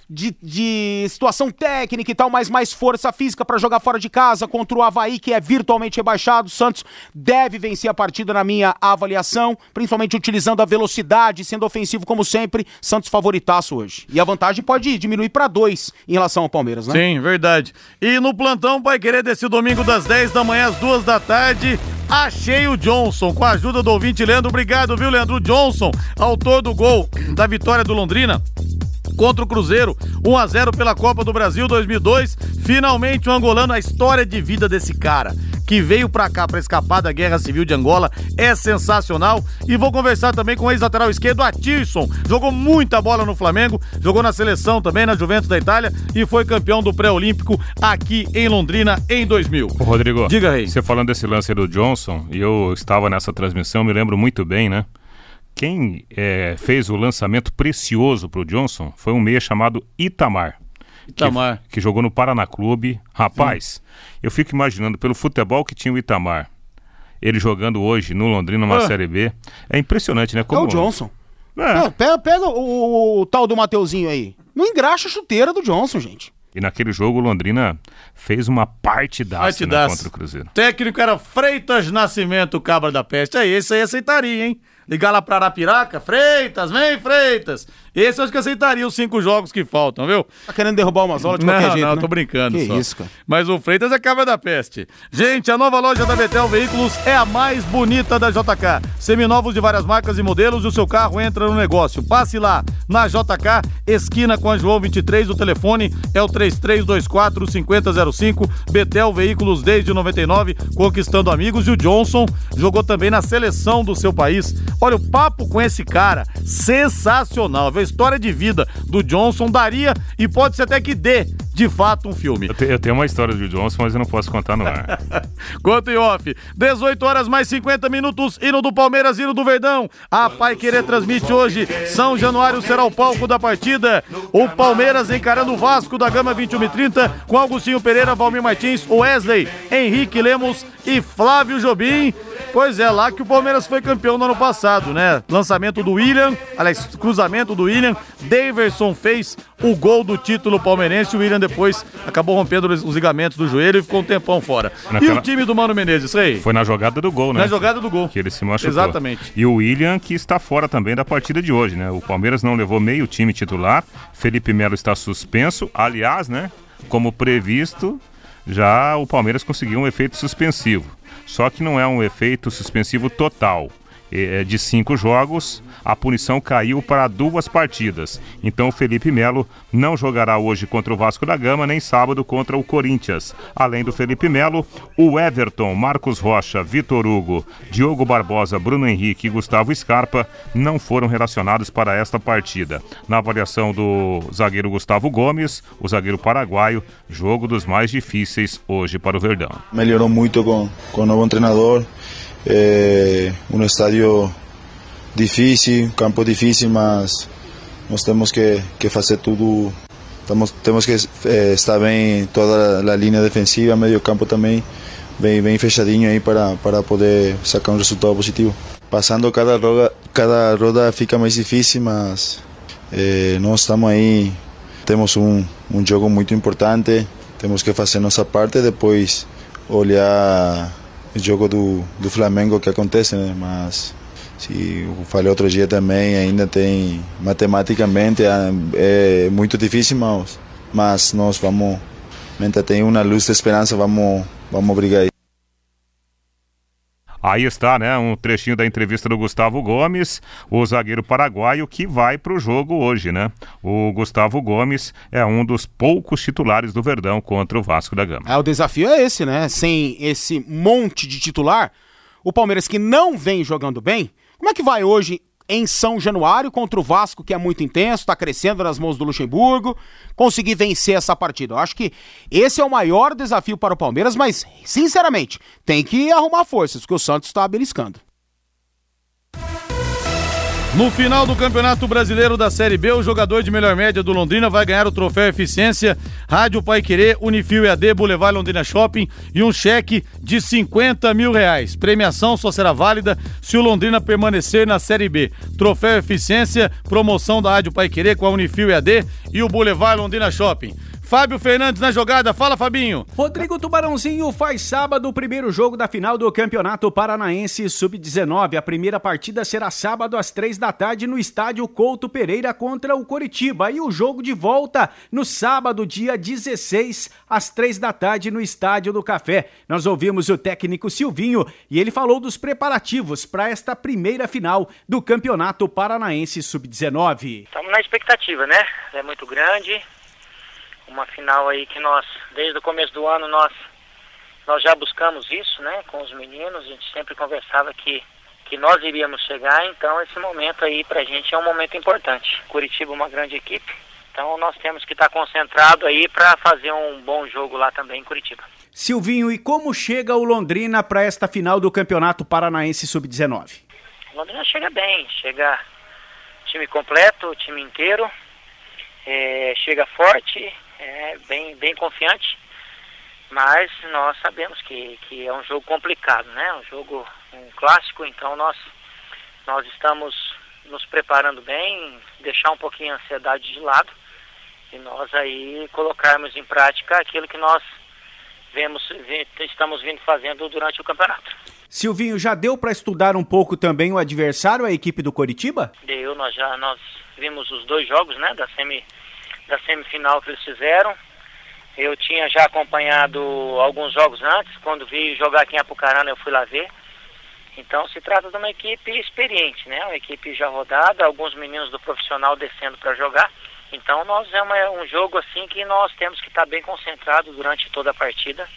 de, de situação técnica e tal, mas mais força física para jogar fora de casa contra o Havaí, que é virtualmente rebaixado. Santos deve vencer a partida na minha avaliação, principalmente utilizando a velocidade, sendo ofensivo como sempre. Santos favoritaço hoje. E a vantagem pode diminuir para dois em relação ao Palmeiras, né? Sim, verdade. E no plantão vai querer desse domingo das 10 da manhã às 2 da tarde. Achei o Johnson, com a ajuda do ouvinte Leandro. Obrigado, viu, Leandro? Johnson, autor do gol da vitória do Londrina contra o Cruzeiro, 1 a 0 pela Copa do Brasil 2002. Finalmente o um angolano, a história de vida desse cara que veio pra cá pra escapar da Guerra Civil de Angola é sensacional. E vou conversar também com o ex-lateral esquerdo, Atirson. Jogou muita bola no Flamengo, jogou na seleção também, na Juventus da Itália e foi campeão do pré-olímpico aqui em Londrina em 2000. Ô, Rodrigo, diga aí. Você falando desse lance do Johnson, e eu estava nessa transmissão, me lembro muito bem, né? Quem é, fez o lançamento precioso para o Johnson foi um meia chamado Itamar. Itamar. Que, que jogou no Paraná Clube. Rapaz, Sim. eu fico imaginando pelo futebol que tinha o Itamar. Ele jogando hoje no Londrina, numa ah. Série B. É impressionante, né? Como... É o Johnson. É. pega, pega o, o, tal do Mateuzinho aí. Não engraxa a chuteira do Johnson, gente. E naquele jogo o Londrina fez uma partidaça, né, contra o Cruzeiro. técnico era Freitas Nascimento, cabra da peste. Aí, esse aí aceitaria, hein? Ligar lá pra Arapiraca, Freitas, vem Freitas. Esse eu acho que aceitaria os cinco jogos que faltam, viu? Tá querendo derrubar umas aulas de não, qualquer jeito, Não, né? tô brincando que só. isso, cara. Mas o Freitas é cabra da peste. Gente, a nova loja da Betel Veículos é a mais bonita da JK. Seminovos de várias marcas e modelos e o seu carro entra no negócio. Passe lá na JK, esquina com a João 23, o telefone é o 3324 5005. Betel Veículos desde 99, conquistando amigos e o Johnson jogou também na seleção do seu país. Olha o papo com esse cara, sensacional. A história de vida do Johnson daria e pode ser até que dê, de fato, um filme. Eu, te, eu tenho uma história do Johnson, mas eu não posso contar no ar. Conta em off. 18 horas mais 50 minutos, hino do Palmeiras, hino do Verdão. A Pai Querer transmite hoje. São Januário será o palco da partida. O Palmeiras encarando o Vasco da Gama 21 e 30 com Augustinho Pereira, Valmir Martins, Wesley, Henrique Lemos e Flávio Jobim. Pois é, lá que o Palmeiras foi campeão no ano passado, né? Lançamento do William, aliás, cruzamento do William, Daverson fez o gol do título palmeirense, o William depois acabou rompendo os ligamentos do joelho e ficou um tempão fora. Naquela... E o time do Mano Menezes, isso aí? Foi na jogada do gol, né? Na jogada do gol. Que ele se machucou. Exatamente. E o William que está fora também da partida de hoje, né? O Palmeiras não levou meio time titular, Felipe Melo está suspenso, aliás, né? Como previsto, já o Palmeiras conseguiu um efeito suspensivo. Só que não é um efeito suspensivo total. É, de cinco jogos, a punição caiu para duas partidas. Então o Felipe Melo não jogará hoje contra o Vasco da Gama, nem sábado contra o Corinthians. Além do Felipe Melo, o Everton, Marcos Rocha, Vitor Hugo, Diogo Barbosa, Bruno Henrique e Gustavo Scarpa não foram relacionados para esta partida. Na avaliação do zagueiro Gustavo Gomes, o zagueiro paraguaio, jogo dos mais difíceis hoje para o Verdão. Melhorou muito com, com o novo treinador. É um estádio difícil, campo difícil, mas nós temos que, que fazer tudo. Temos, temos que é, estar bem toda a linha defensiva, meio campo também, bem, bem fechadinho aí para, para poder sacar um resultado positivo. Passando cada roda, cada roda fica mais difícil, mas é, nós estamos aí, temos um, um jogo muito importante, temos que fazer nossa parte, depois olhar jogo do, do Flamengo que acontece, né? mas se eu falei outro dia também, ainda tem matematicamente é, é muito difícil, mas, mas nós vamos, ainda tem uma luz de esperança, vamos, vamos brigar aí. Aí está, né? Um trechinho da entrevista do Gustavo Gomes, o zagueiro paraguaio que vai para o jogo hoje, né? O Gustavo Gomes é um dos poucos titulares do Verdão contra o Vasco da Gama. É, o desafio é esse, né? Sem esse monte de titular, o Palmeiras que não vem jogando bem, como é que vai hoje em São Januário contra o Vasco, que é muito intenso, está crescendo nas mãos do Luxemburgo, conseguir vencer essa partida. Eu acho que esse é o maior desafio para o Palmeiras, mas, sinceramente, tem que arrumar forças, porque o Santos está beliscando. No final do Campeonato Brasileiro da Série B, o jogador de melhor média do Londrina vai ganhar o troféu Eficiência, Rádio Pai Querer, Unifil EAD, Boulevard Londrina Shopping e um cheque de 50 mil reais. Premiação só será válida se o Londrina permanecer na Série B. Troféu Eficiência, promoção da Rádio Pai Querer com a Unifil EAD e o Boulevard Londrina Shopping. Fábio Fernandes na jogada. Fala, Fabinho. Rodrigo Tubarãozinho faz sábado o primeiro jogo da final do Campeonato Paranaense Sub-19. A primeira partida será sábado às três da tarde no estádio Couto Pereira contra o Coritiba. E o jogo de volta no sábado, dia 16, às três da tarde no Estádio do Café. Nós ouvimos o técnico Silvinho e ele falou dos preparativos para esta primeira final do Campeonato Paranaense Sub-19. Estamos na expectativa, né? É muito grande uma final aí que nós, desde o começo do ano, nós, nós já buscamos isso, né, com os meninos, a gente sempre conversava que, que nós iríamos chegar, então esse momento aí pra gente é um momento importante. Curitiba é uma grande equipe, então nós temos que estar concentrado aí para fazer um bom jogo lá também em Curitiba. Silvinho, e como chega o Londrina para esta final do Campeonato Paranaense Sub-19? Londrina chega bem, chega time completo, time inteiro, é, chega forte, é, bem, bem confiante, mas nós sabemos que, que é um jogo complicado, né? Um jogo um clássico, então nós, nós estamos nos preparando bem, deixar um pouquinho a ansiedade de lado e nós aí colocarmos em prática aquilo que nós vemos, estamos vindo fazendo durante o campeonato. Silvinho, já deu para estudar um pouco também o adversário, a equipe do Coritiba? Deu, nós já nós vimos os dois jogos, né, da semi da semifinal que eles fizeram. Eu tinha já acompanhado alguns jogos antes, quando vi jogar aqui em Apucarana eu fui lá ver. Então se trata de uma equipe experiente, né? Uma equipe já rodada, alguns meninos do profissional descendo para jogar. Então nós é uma, um jogo assim que nós temos que estar bem concentrados durante toda a partida,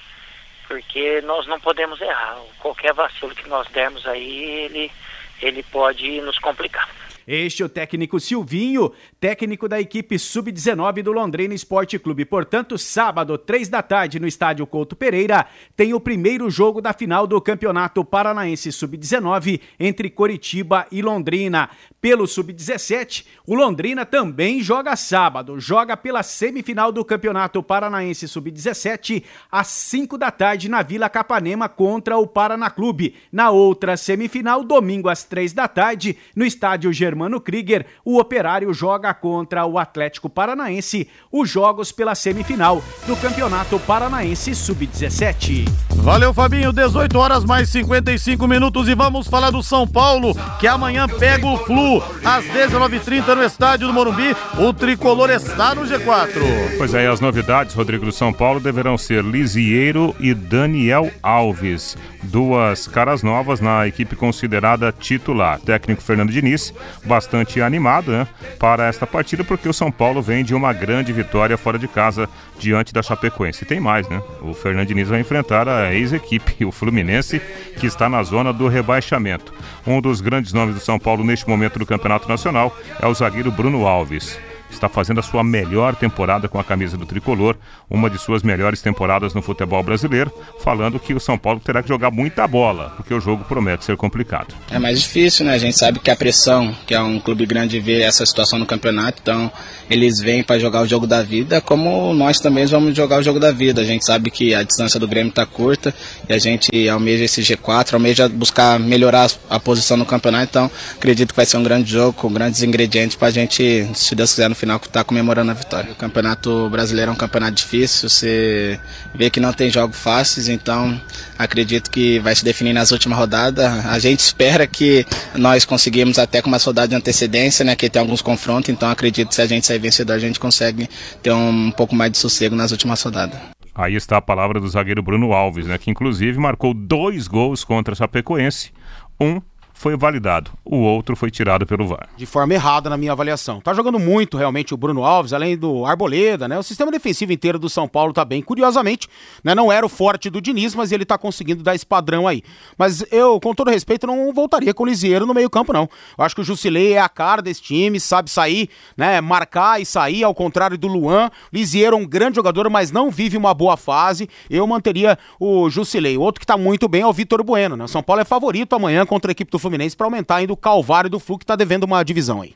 porque nós não podemos errar. Qualquer vacilo que nós dermos aí, ele, ele pode nos complicar. Este é o técnico Silvinho, técnico da equipe sub-19 do Londrina Esporte Clube. Portanto, sábado, três da tarde, no estádio Couto Pereira, tem o primeiro jogo da final do Campeonato Paranaense Sub-19 entre Coritiba e Londrina. Pelo Sub-17, o Londrina também joga sábado, joga pela semifinal do Campeonato Paranaense Sub-17 às 5 da tarde na Vila Capanema contra o Paraná Clube. Na outra semifinal, domingo às 3 da tarde, no estádio Germano Krieger, o Operário joga contra o Atlético Paranaense, os jogos pela semifinal do Campeonato Paranaense Sub-17. Valeu, Fabinho. 18 horas mais 55 minutos e vamos falar do São Paulo, que amanhã pega o Flu às 19h30 no estádio do Morumbi. O tricolor está no G4. Pois é, as novidades, Rodrigo do São Paulo, deverão ser Lisieiro e Daniel Alves. Duas caras novas na equipe considerada titular. Técnico Fernando Diniz, bastante animado né, para esta partida, porque o São Paulo vem de uma grande vitória fora de casa diante da Chapecoense. E tem mais, né? O Fernando Diniz vai enfrentar a ex-equipe, o Fluminense, que está na zona do rebaixamento. Um dos grandes nomes do São Paulo neste momento do Campeonato Nacional é o zagueiro Bruno Alves está fazendo a sua melhor temporada com a camisa do tricolor, uma de suas melhores temporadas no futebol brasileiro, falando que o São Paulo terá que jogar muita bola, porque o jogo promete ser complicado. É mais difícil, né? A gente sabe que a pressão, que é um clube grande, vê essa situação no campeonato, então eles vêm para jogar o jogo da vida, como nós também vamos jogar o jogo da vida. A gente sabe que a distância do Grêmio está curta e a gente almeja esse G4, almeja buscar melhorar a posição no campeonato, então acredito que vai ser um grande jogo com grandes ingredientes para a gente, se Deus quiser, no final estar comemorando a vitória. O campeonato brasileiro é um campeonato difícil, você vê que não tem jogos fáceis, então acredito que vai se definir nas últimas rodadas. A gente espera que nós conseguimos até com uma rodada de antecedência, né, que tem alguns confrontos, então acredito que se a gente sair vencedor, a gente consegue ter um pouco mais de sossego nas últimas rodadas. Aí está a palavra do zagueiro Bruno Alves, né, que inclusive marcou dois gols contra a Chapecoense. Um foi validado, o outro foi tirado pelo VAR. De forma errada na minha avaliação. Tá jogando muito realmente o Bruno Alves, além do Arboleda, né? O sistema defensivo inteiro do São Paulo tá bem. Curiosamente, né? Não era o forte do Diniz, mas ele tá conseguindo dar esse padrão aí. Mas eu, com todo respeito, não voltaria com o Lisieiro no meio-campo, não. Eu acho que o Jusilei é a cara desse time, sabe sair, né? Marcar e sair, ao contrário do Luan. Lisieiro é um grande jogador, mas não vive uma boa fase. Eu manteria o Jusilei. Outro que tá muito bem é o Vitor Bueno, né? O São Paulo é favorito amanhã contra a equipe do Fluminense para aumentar ainda o calvário do Flu que tá devendo uma divisão aí.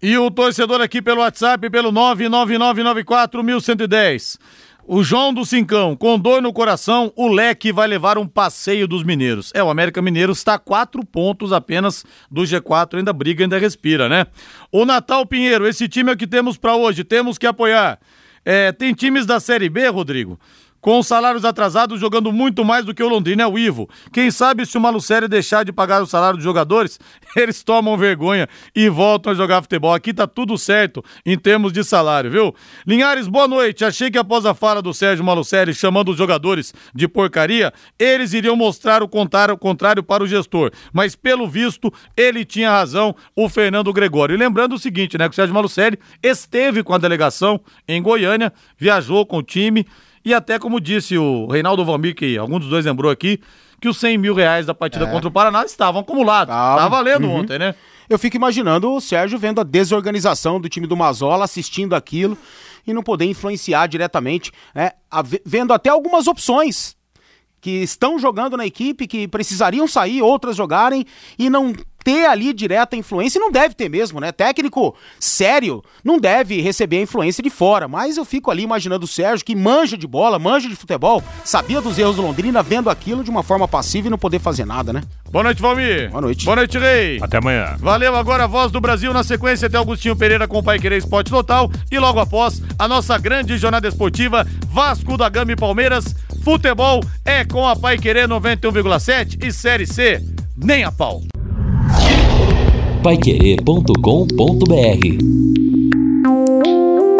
E o torcedor aqui pelo WhatsApp, pelo 999941110. O João do Cincão, com dor no coração, o Leque vai levar um passeio dos mineiros. É, o América Mineiro está a quatro pontos apenas do G4, ainda briga, ainda respira, né? O Natal Pinheiro, esse time é o que temos para hoje, temos que apoiar. É, tem times da Série B, Rodrigo, com salários atrasados, jogando muito mais do que o Londrina é o Ivo. Quem sabe se o Malucério deixar de pagar o salário dos jogadores, eles tomam vergonha e voltam a jogar futebol. Aqui tá tudo certo em termos de salário, viu? Linhares, boa noite. Achei que após a fala do Sérgio Malucério chamando os jogadores de porcaria, eles iriam mostrar o contrário, o contrário para o gestor. Mas pelo visto, ele tinha razão, o Fernando Gregório. E lembrando o seguinte, né? Que o Sérgio Malucério esteve com a delegação em Goiânia, viajou com o time e até como disse o Reinaldo Valmir, que algum dos dois lembrou aqui, que os 100 mil reais da partida é. contra o Paraná estavam acumulados. Tava, Tava valendo uhum. ontem, né? Eu fico imaginando o Sérgio vendo a desorganização do time do Mazola, assistindo aquilo e não poder influenciar diretamente, né? vendo até algumas opções que estão jogando na equipe, que precisariam sair, outras jogarem e não ter ali direta influência, e não deve ter mesmo, né? Técnico sério não deve receber a influência de fora, mas eu fico ali imaginando o Sérgio, que manja de bola, manja de futebol, sabia dos erros do Londrina, vendo aquilo de uma forma passiva e não poder fazer nada, né? Boa noite, Valmir. Boa noite. Boa noite, Rei. Até amanhã. Valeu, agora a voz do Brasil na sequência tem Augustinho Pereira com o Pai Querer Esporte Total e logo após a nossa grande jornada esportiva Vasco da Gama e Palmeiras. Futebol é com a Pai Querer 91,7 e Série C, nem a pau paiquerê.com.br